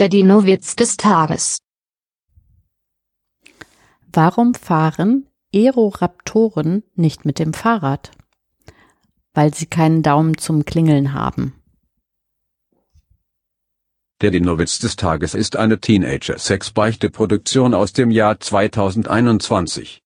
Der Dino-Witz des Tages. Warum fahren Aeroraptoren nicht mit dem Fahrrad? Weil sie keinen Daumen zum Klingeln haben. Der Dino-Witz des Tages ist eine Teenager-Sex-Beichte-Produktion aus dem Jahr 2021.